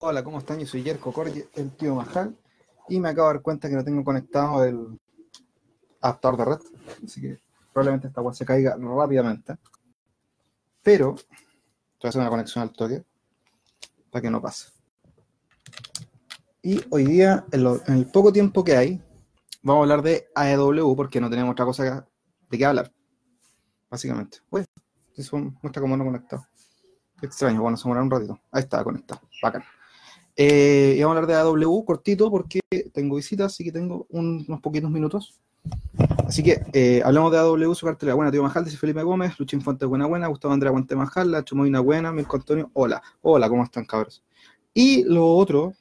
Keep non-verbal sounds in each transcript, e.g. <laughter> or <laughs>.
Hola, ¿cómo están? Yo soy Yerko Corge, el tío Majal, y me acabo de dar cuenta que no tengo conectado el adaptador de red, así que probablemente esta web se caiga rápidamente. Pero, voy a hacer una conexión al toque para que no pase. Y hoy día, en, el poco tiempo que hay, vamos a hablar de AEW porque no tenemos otra cosa de qué hablar, básicamente. Bueno, eso muestra cómo no conectado. Extraño, bueno, se un ratito. Ahí está conectado, bacán. Eh, y vamos a hablar de AW cortito porque tengo visitas, así que tengo unos poquitos minutos. Así que eh, hablamos de AW, su cartelera. Buena, tío Majal, dice Felipe Gómez, Luchín Fuentes, buena, buena, Gustavo Andrea Guante Majal, Lacho Molina, buena, Mirko Antonio, hola. Hola, ¿cómo están, cabros? Y lo otro.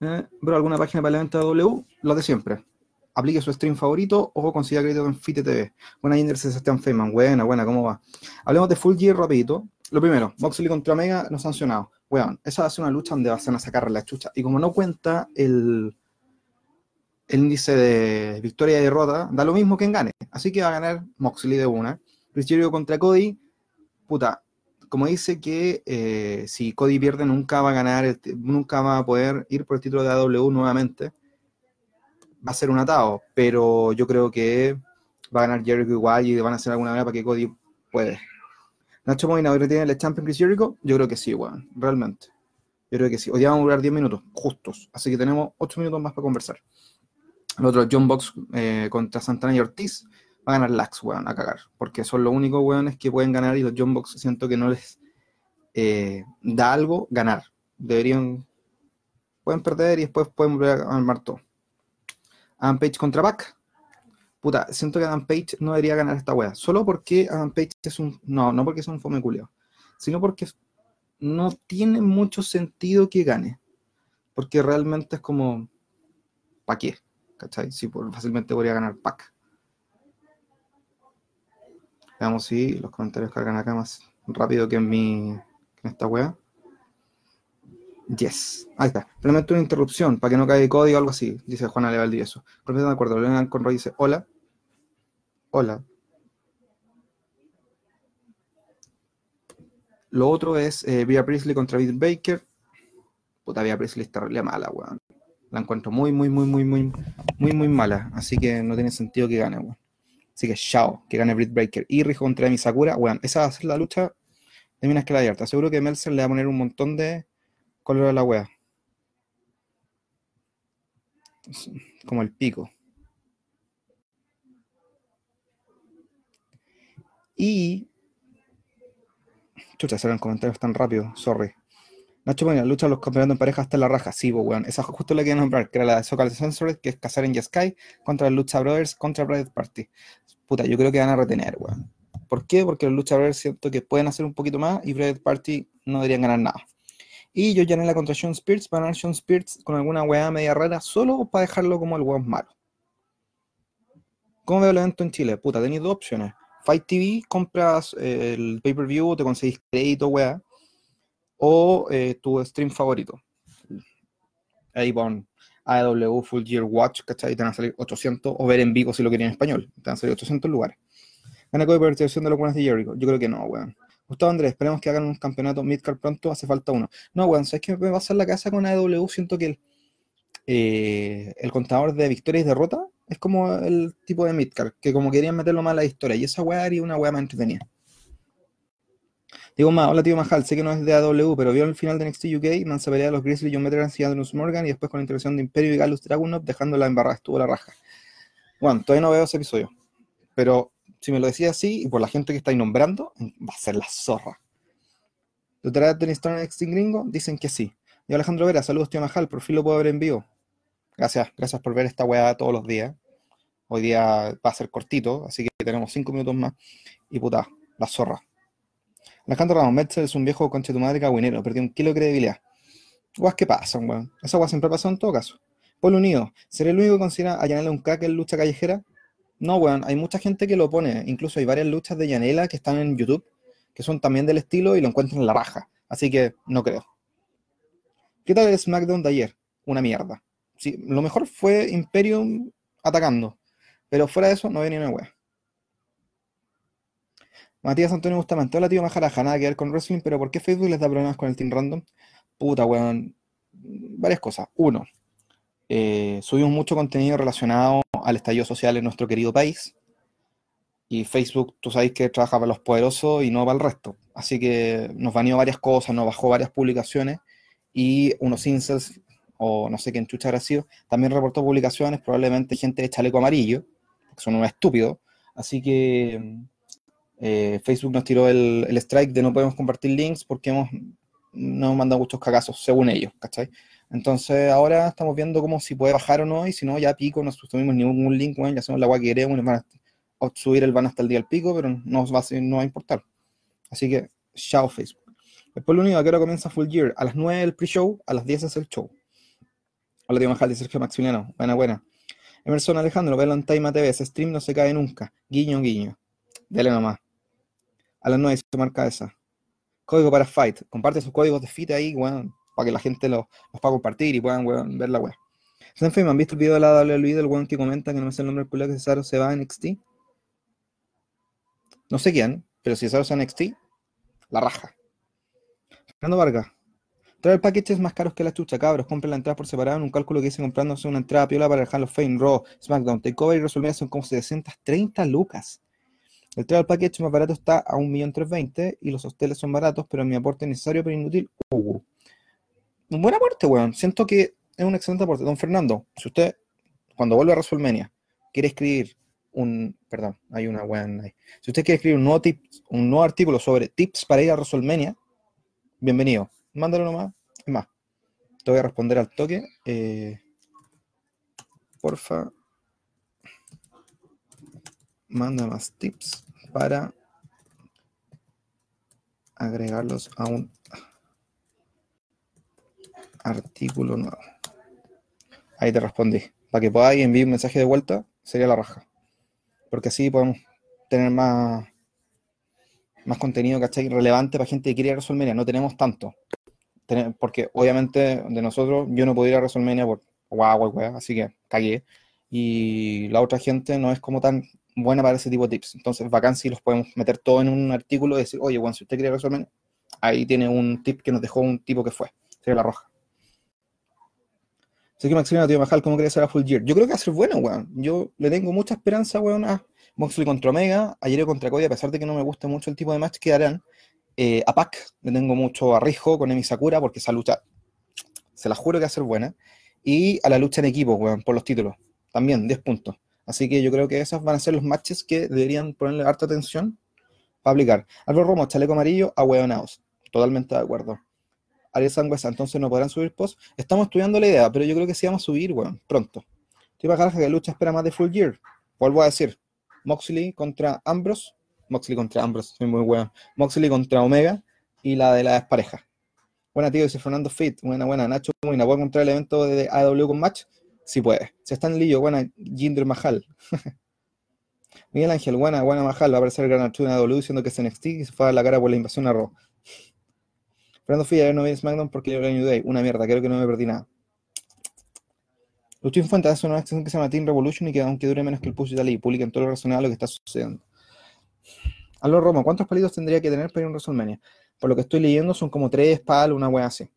Eh, ¿alguna página para el evento de AW? Lo de siempre aplique su stream favorito o consiga crédito en Fite TV. Buena Jinder Sebastián Feynman, buena, buena, ¿cómo va? Hablemos de Full Gear rapidito. Lo primero, Moxley contra Omega no sancionado. Weón, esa va a ser una lucha donde van a sacar la chucha. Y como no cuenta el, índice de victoria y derrota, da lo mismo que en gane. Así que va a ganar Moxley de una. Jericho contra Cody, puta, como dice que eh, si Cody pierde nunca va a ganar, nunca va a poder ir por el título de AW nuevamente va a ser un atado, pero yo creo que va a ganar Jericho igual y van a hacer alguna manera para que Cody puede. Nacho Molina, ¿hoy tiene el Champion Chris Jericho? Yo creo que sí, weón, realmente. Yo creo que sí. Hoy día vamos a durar 10 minutos, justos. Así que tenemos 8 minutos más para conversar. El otro, John Box eh, contra Santana y Ortiz, va a ganar Lax, weón, a cagar. Porque son los únicos weones que pueden ganar y los John Box siento que no les eh, da algo ganar. Deberían, pueden perder y después pueden volver a armar todo. Adam Page contra Pac. Puta, siento que Adam Page no debería ganar esta wea. Solo porque Adam Page es un. No, no porque es un fome culeo. Sino porque no tiene mucho sentido que gane. Porque realmente es como. ¿Para qué? ¿Cachai? Sí, fácilmente podría ganar Pac. Veamos si los comentarios cargan acá más rápido que en mi. en esta wea. Yes. Ahí está. Realmente una interrupción para que no caiga código o algo así, dice Juana Leval eso. Completamente de acuerdo. Leonard Conroy dice, hola. Hola. Lo otro es eh, Priestley contra Bill Baker. Puta, Via Priestley está realmente mala, weón. La encuentro muy, muy, muy, muy, muy, muy, muy mala. Así que no tiene sentido que gane, weón. Así que chao, que gane Britt Baker. Y Rijo contra Misakura, weón. Esa va a ser la lucha de Minas que la abierta. Seguro que Melzer le va a poner un montón de color de la wea. Como el pico. Y. Chucha, serán comentarios tan rápido, sorry. Nacho bueno, lucha los campeonatos en pareja hasta la raja. Sí, weón. Esa justo la que nombrar, que era la de Socal Sensory, que es Casar en Sky contra el Lucha Brothers contra Private Party. Puta, yo creo que van a retener, weón. ¿Por qué? Porque los Lucha Brothers siento que pueden hacer un poquito más y Private Party no deberían ganar nada. Y yo en la contra Sean Spears para ganar Sean Spears con alguna weá media rara, solo para dejarlo como el weón malo. ¿Cómo veo el evento en Chile? Puta, tenéis dos opciones. Fight TV, compras eh, el pay-per-view, te conseguís crédito, weá. O eh, tu stream favorito. Ahí pon AEW Full Gear Watch, ¿cachai? Te van a salir 800, o ver en vivo si lo quieren en español. Te van a salir 800 lugares. Gana de percepción de los buenos de Jericho. Yo creo que no, weón. Gustavo Andrés, esperemos que hagan un campeonato midcard pronto, hace falta uno. No, weón, ¿sabes qué me va a hacer la casa con AEW? Siento que eh, el contador de victorias y derrotas es como el tipo de midcard, que como querían meterlo más a la historia, y esa weá haría una weá más entretenida. Digo más, hola tío Majal, sé que no es de AW, pero vio el final de NXT UK, Mansa pelea a los Grizzly, John Veterans y Andrews Morgan, y después con la intervención de Imperio y Galus Dragunov, dejando la embarrada, estuvo la raja. Bueno, todavía no veo ese episodio, pero si me lo decía así, y por la gente que estáis nombrando, va a ser la zorra. ¿Doctora de Stone Extinct Gringo? Dicen que sí. Y Alejandro Vera, saludos, tío Majal, por fin lo puedo ver en vivo. Gracias, gracias por ver esta weá todos los días. Hoy día va a ser cortito, así que tenemos cinco minutos más. Y puta, la zorra. Alejandro Ramos, Metzel es un viejo conche tu madre cagüinero, perdió un kilo de credibilidad. Guas que pasan, weón. Esa weá siempre pasado en todo caso. Pueblo Unido, ¿seré el único que considera a un crack en lucha callejera? No, weón, hay mucha gente que lo pone. Incluso hay varias luchas de Yanela que están en YouTube, que son también del estilo y lo encuentran en la raja. Así que no creo. ¿Qué tal el SmackDown de ayer? Una mierda. Sí, lo mejor fue Imperium atacando. Pero fuera de eso, no había ni una wea. Matías Antonio Bustamante, hola tío Majaraja, nada que ver con wrestling, pero ¿por qué Facebook les da problemas con el Team Random? Puta, weón. Varias cosas. Uno, eh, subimos mucho contenido relacionado al estallido social en nuestro querido país. Y Facebook, tú sabes que trabaja para los poderosos y no para el resto. Así que nos baneó varias cosas, nos bajó varias publicaciones y unos incels, o no sé quién chucha habrá sido, también reportó publicaciones, probablemente gente de chaleco amarillo, son unos estúpidos. Así que eh, Facebook nos tiró el, strike de no podemos compartir links porque hemos, nos hemos muchos cagazos, según ellos, ¿cachai? Entonces ahora estamos viendo cómo si puede bajar o no, y si no, ya pico, no subimos ningún link, bueno, ya hacemos la agua que queremos, a subir el van hasta el día al pico, pero no va, a, no va a importar. Así que, chao Facebook. Después lo único que ahora comienza Full Year. A las 9 el pre-show, a las 10 es el show. Hola, tío Majal, de Sergio Maximiliano. Buena, buena. Emerson Alejandro, velo en Time TV. Ese stream no se cae nunca. Guiño, guiño. Dale nomás. A las 9 se marca esa. Código para Fight. Comparte sus códigos de fit ahí, weón para que la gente los, pueda compartir y puedan ver la web. ¿me han visto el video de la WWE del weón que comenta que no me sé el nombre del culo que Cesaro se va a NXT? No sé quién, pero si Cesaro se va a NXT, la raja. Fernando Vargas. Traer paquetes más caros que la chucha, cabros. Compren la entrada por separado en un cálculo que hice comprándose una entrada piola para el Hall of Fame, Raw, SmackDown, Takeover y WrestleMania son como 730 lucas. El travel package más barato está a 1.320.000 y los hoteles son baratos, pero mi aporte necesario pero inútil. Uh, un buen aporte, weón. Siento que es un excelente aporte. Don Fernando, si usted, cuando vuelve a WrestleMania, quiere escribir un, perdón, hay una weón ahí. Si usted quiere escribir un nuevo, tip, un nuevo artículo sobre tips para ir a WrestleMania, bienvenido. Mándalo nomás. Es más, te voy a responder al toque. Eh, porfa, manda más tips para agregarlos a un artículo nuevo. Ahí te respondí. Para que podáis enviar un mensaje de vuelta, sería la raja. Porque así podemos tener más, más contenido, ¿cachai? Relevante para gente que quiere WrestleMania. No tenemos tanto. Porque obviamente de nosotros, yo no puedo ir a WrestleMania por guau, guau, así que cagué. Y la otra gente no es como tan buena para ese tipo de tips. Entonces, bacán si los podemos meter todo en un artículo y decir, oye, bueno, si usted quiere WrestleMania, ahí tiene un tip que nos dejó un tipo que fue. Sería la roja. Así que Maximiliano, tío Majal, ¿cómo crees ser a Full Gear? Yo creo que va a ser bueno, weón. Yo le tengo mucha esperanza, weón, a Moxley contra Omega, ayer contra Cody, a pesar de que no me gusta mucho el tipo de match que harán. Eh, a Pac le tengo mucho arriesgo con Emi Sakura, porque esa lucha, se la juro que va a ser buena. Y a la lucha en equipo, weón, por los títulos. También, 10 puntos. Así que yo creo que esos van a ser los matches que deberían ponerle harta atención para aplicar. Álvaro Romo, chaleco amarillo, a weonaos. Totalmente de acuerdo. Ariel Sangüesa, entonces no podrán subir post. Estamos estudiando la idea, pero yo creo que sí vamos a subir, bueno, pronto. Tipo Garja que lucha espera más de Full Gear. Vuelvo a decir, Moxley contra Ambrose, Moxley contra Ambrose, soy muy bueno. Moxley contra Omega y la de la pareja. Buena, tío, dice Fernando Fit. Buena, buena. Nacho, buena. ¿Puedo encontrar el evento de AW con match? Sí puede. Si está en Lillo, buena. Jinder Mahal. <laughs> Miguel Ángel, buena, buena Mahal. Va a aparecer el gran Arturo en AW diciendo que es NXT y se fue a la cara por la invasión a Raw. Fernando Filla, no vi SmackDown porque yo New Day. Una mierda, creo que no me perdí nada. Luchín Fuentes hace una acción que se llama Team Revolution y que aunque dure menos que el push y tal y publiquen todo lo razonable lo que está sucediendo. Aló Roma, ¿cuántos palitos tendría que tener para ir a un WrestleMania? Por lo que estoy leyendo son como tres palos, una wea así.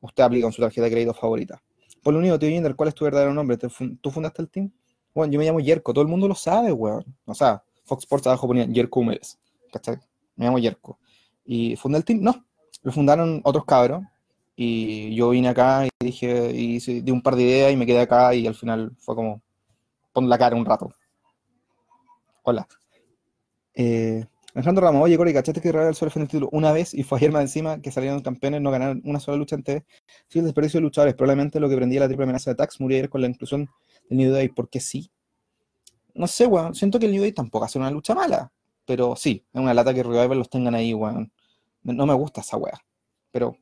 Usted aplica con su tarjeta de crédito favorita. Por lo único, tío Jinder, ¿cuál es tu verdadero nombre? ¿Tú fundaste el team? Bueno, yo me llamo Yerko, todo el mundo lo sabe, weón. O sea, Fox Sports abajo ponía Yerko Humérez. ¿Cachai? Me llamo Yerko. ¿Y fundé el team? No, lo fundaron otros cabros y yo vine acá y dije, y di un par de ideas y me quedé acá y al final fue como, pon la cara un rato. Hola. Eh, Alejandro Ramos, oye Cory, ¿cachaste que Real Sol fue el título una vez y fue ayer más encima que salieron campeones, no ganaron una sola lucha en TV? Sí, el desperdicio de luchadores, probablemente lo que prendía la triple amenaza de Tax murió ayer con la inclusión del New Day, porque sí. No sé, weón, siento que el New Day tampoco hace una lucha mala, pero sí, es una lata que Revival los tengan ahí, weón. No me gusta esa wea. Pero.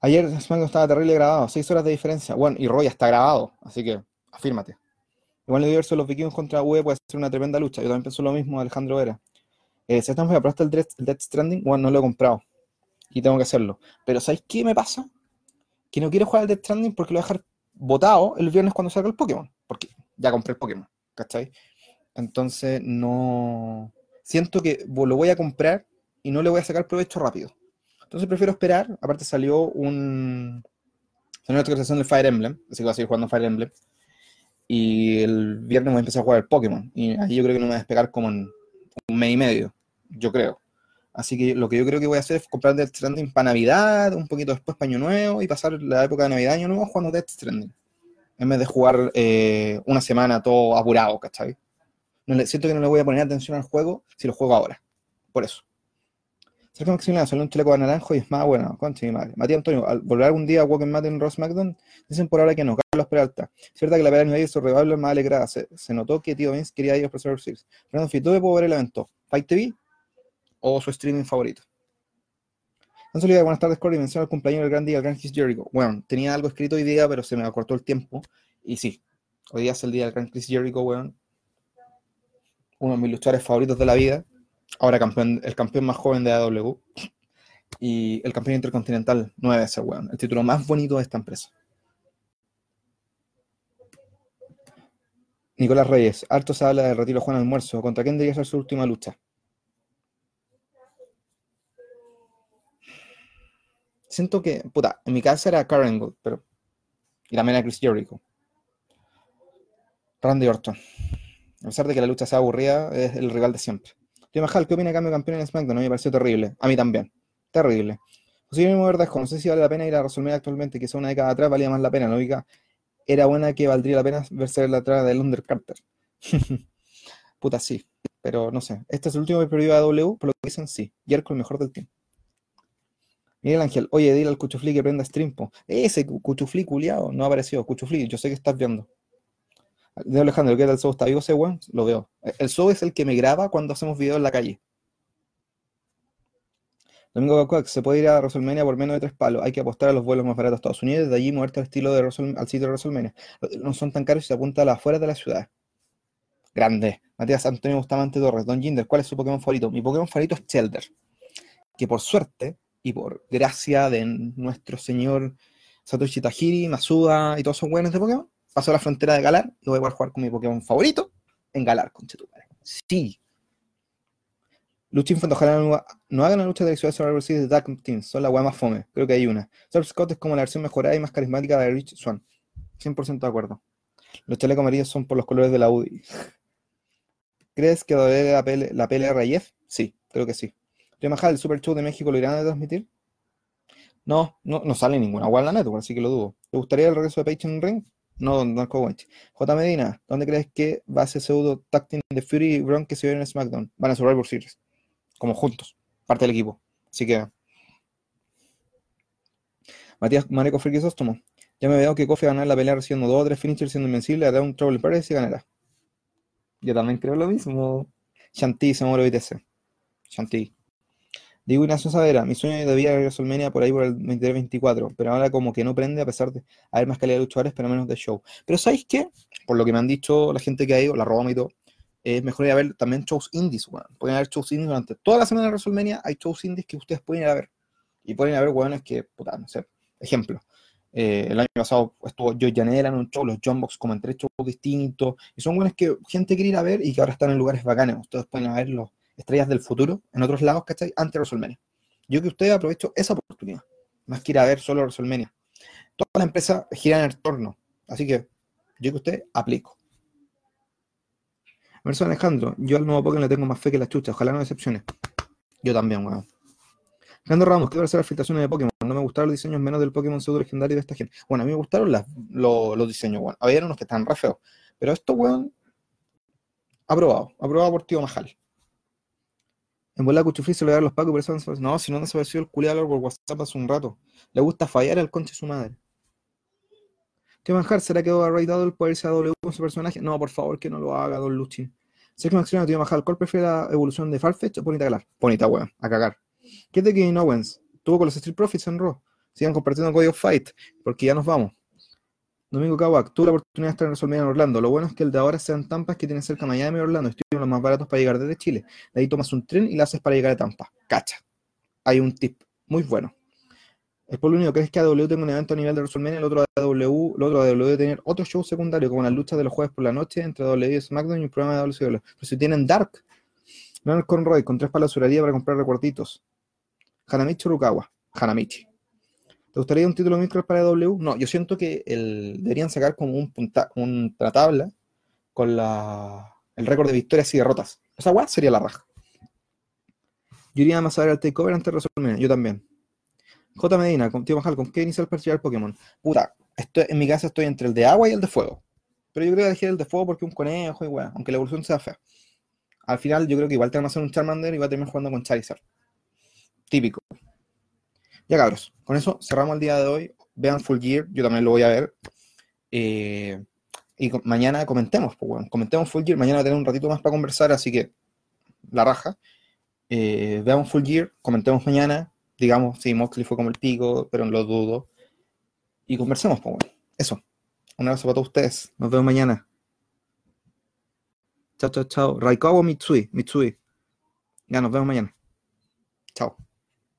Ayer SmackDown estaba terrible grabado, seis horas de diferencia. Bueno, y Roy está grabado, así que afírmate. Igual el universo de los vikingos contra UE puede ser una tremenda lucha. Yo también pienso lo mismo, Alejandro Vera. Eh, si están ¿probaste el Death, Stranding? Bueno, no lo he comprado. Y tengo que hacerlo. Pero ¿sabéis qué me pasa? Que no quiero jugar al Death Stranding porque lo voy a dejar botado el viernes cuando salga el Pokémon. Porque ya compré el Pokémon. ¿Cachai? Entonces no siento que lo voy a comprar y no le voy a sacar provecho rápido. Entonces prefiero esperar. Aparte salió un... Salió una actualización del Fire Emblem, así que voy a seguir jugando Fire Emblem. Y el viernes voy a empezar a jugar el Pokémon. Y ahí yo creo que no me voy a despegar como en un mes y medio, yo creo. Así que lo que yo creo que voy a hacer es comprar Death Stranding para Navidad, un poquito después para Año Nuevo y pasar la época de Navidad Año Nuevo jugando Death Stranding. En vez de jugar eh, una semana todo apurado, ¿cachai? No le, siento que no le voy a poner atención al juego si lo juego ahora. Por eso. Sergio Maximiliano salió un chaleco de naranjo y es más bueno. Concha mi madre. Matías Antonio, al volver algún día a Walking Matt en Ross McDonald, dicen por ahora que no. Carlos Peralta. Cierta que la pelea de su rival más alegrada. Se, notó que Tío Vince quería ir a Professor Six. Fernando Fito, ¿dónde puedo ver el evento? ¿Fight TV? ¿O su streaming favorito? Entonces, buenas tardes, Corey. Menciona el cumpleaños del gran día, el gran Chris Jericho. Bueno, tenía algo escrito hoy día, pero se me acortó el tiempo. Y sí, hoy día es el día del gran Chris Jericho, weón. Uno de mis luchadores favoritos de la vida ahora campeón, el campeón más joven de AW y el campeón intercontinental nueve veces, weón. El título más bonito de esta empresa. Nicolás Reyes, harto se habla de retiro Juan Almuerzo. ¿Contra quién debería ser su última lucha? Siento que, puta, en mi casa era Karen pero. Y también era Chris Jericho. Randy Orton. A pesar de que la lucha sea aburrida, es el rival de siempre. Tío Majal, ¿qué opina cambio campeón en SmackDown? A mí me pareció terrible. A mí también. Terrible. José mismo Verdejo, no sé si vale la pena ir a WrestleMania actualmente, que una década atrás valía más la pena. La única era buena que valdría la pena verse la atrás del Undercarter. <laughs> Puta, sí. Pero no sé. Este es el último periodo de W, por lo que dicen, sí. Yerko el mejor del team. Miguel Ángel, oye, dile al Cuchufli que prenda Streampo. Ese Cuchufli culiado no ha aparecido. Cuchufli, yo sé que estás viendo. De Alejandro, ¿qué tal show? ¿Está vivo ese weón? Lo veo. El show es el que me graba cuando hacemos videos en la calle. Domingo Bacuac, se puede ir a WrestleMania por menos de tres palos. Hay que apostar a los vuelos más baratos a Estados Unidos y de allí moverte al estilo de al sitio de WrestleMania. No son tan caros y se apunta a las afueras de la ciudad. Grande. Matías Antonio Bustamante Torres. Don Jinder, ¿cuál es su Pokémon favorito? Mi Pokémon favorito es Chelder. Que por suerte y por gracia de nuestro señor Satoshi Tajiri, Masuda y todos esos buenos de Pokémon, paso a la frontera de Galar y voy a jugar con mi Pokémon favorito en Galar, con Chetumare. Sí. Lucha Infant, ojalá no, hagan la lucha de Exodus Survivor Series de Dark Team, son la weá más fome, creo que hay una. Surf Scott es como la versión mejorada y más carismática de Rich Swan. 100% de acuerdo. Los chalecos amarillos son por los colores de la UDI. ¿Crees que debe la, PL, la PLRIF? Sí, creo que sí. Mahal, el Super Show de México lo irán a transmitir? No, no, no sale ninguna igual la network, así que lo dudo. ¿Te gustaría el regreso de Page en Ring? No, no Wench. J. Medina, ¿dónde crees que va ese pseudo tag de Fury y Bron que se vieron en SmackDown? Van a Survivor Series. Como juntos. Parte del equipo. Así que. Matías Mareco Frikisóstomo. Ya me veo que Kofi va a ganar la pelea recibiendo dos o tres finishers siendo invencible, hará un Trouble Paris y ganará. Yo también creo lo mismo. Shanti se muere ITC. Shanti. Digo Ignacio Savera, mi sueño de vida a WrestleMania por ahí por el 2024, pero ahora como que no prende a pesar de haber más calidad de luchadores, pero menos de show. Pero ¿sabéis qué? Por lo que me han dicho la gente que ha ido, la Roma y todo, es mejor ir a ver también shows indies, weón. Pueden haber shows indies durante toda la semana de WrestleMania, hay shows indies que ustedes pueden ir a ver. Y pueden ir a que, puta, no sé, ejemplo. Eh, el año pasado estuvo Joe Janela en un show, los John Box como en tres shows distintos, y son buenos que gente quiere ir a ver y que ahora están en lugares bacanes. Ustedes pueden verlos estrellas del futuro en otros lados, ¿cachai? Antes de WrestleMania. Yo que usted aprovecho esa oportunidad, más que ir a ver solo WrestleMania. Toda la empresa gira en el torno, así que yo que usted aplico. Verso Alejandro, yo al nuevo Pokémon le tengo más fe que la chucha, ojalá no decepcione. Yo también, weón. Alejandro Ramos, ¿qué va a hacer las filtraciones de Pokémon? No me gustaron los diseños menos del Pokémon pseudo legendario de esta gente. Bueno, a mí me gustaron los, diseños, weón. Había unos que están re feos. Pero esto, weón, aprobado. Aprobado por Tío Majal. En bola Cuchufli se le dan los pacos, pero eso no, si no han desaparecido el culiado por WhatsApp hace un rato. Le gusta fallar al conche su madre. ¿Qué manjar? ¿Será que a dado el poder irse a W con su personaje? No, por favor, que no lo haga, Don Luchin. Sergio Maximiliano, tío Manjar, ¿cuál prefiere la evolución de Farfetch o Bonita Galar? Bonita, weón, a cagar. ¿Qué es de Kevin Owens? Tuvo con los Street Profits en Raw. Sigan compartiendo Código Fight, porque ya nos vamos. Domingo Kawak, tuve la oportunidad de estar en WrestleMania en Orlando. Lo bueno es que el de ahora sean Tampas que tienen cerca Miami y Orlando. Estoy los más baratos para llegar desde Chile. De ahí tomas un tren y la haces para llegar a Tampa. Cacha. Hay un tip muy bueno. El pueblo único crees que AW tenga un evento a nivel de WrestleMania, el otro AW, el otro AW debe tener otro show secundario, como las luchas de los jueves por la noche entre AW y SmackDown y un programa de WCW. Pero si tienen Dark, Leonard Conroy, con tres palas para comprar recuerditos. Hanamichi Rukawa. Hanamichi. ¿Te gustaría un título micro para W? No, yo siento que el, deberían sacar como un punta, una tabla con la, el récord de victorias y derrotas. Esa weá sería la raja. Yo iría más a ver al takeover antes de resolver. Yo también. J. Medina, con Tío Majal, ¿con qué inicial para llevar Pokémon? Puta, esto, en mi casa estoy entre el de agua y el de fuego. Pero yo creo que elegir el de fuego porque un conejo y weá, aunque la evolución sea fea. Al final yo creo que igual te van a hacer un Charmander y va a terminar jugando con Charizard. Típico. Ya cabros, con eso cerramos el día de hoy. Vean Full Gear, yo también lo voy a ver. Eh, y mañana comentemos, pues bueno, comentemos Full Gear. Mañana tener un ratito más para conversar, así que la raja. Eh, veamos Full Gear, comentemos mañana. Digamos, si Moxley fue como el pico, pero lo dudo. Y conversemos, pues. Eso. Un abrazo para todos ustedes. Nos vemos mañana. Chao, chao, chao. Raikawa Mitsui. Mitsui. Ya nos vemos mañana. Chao.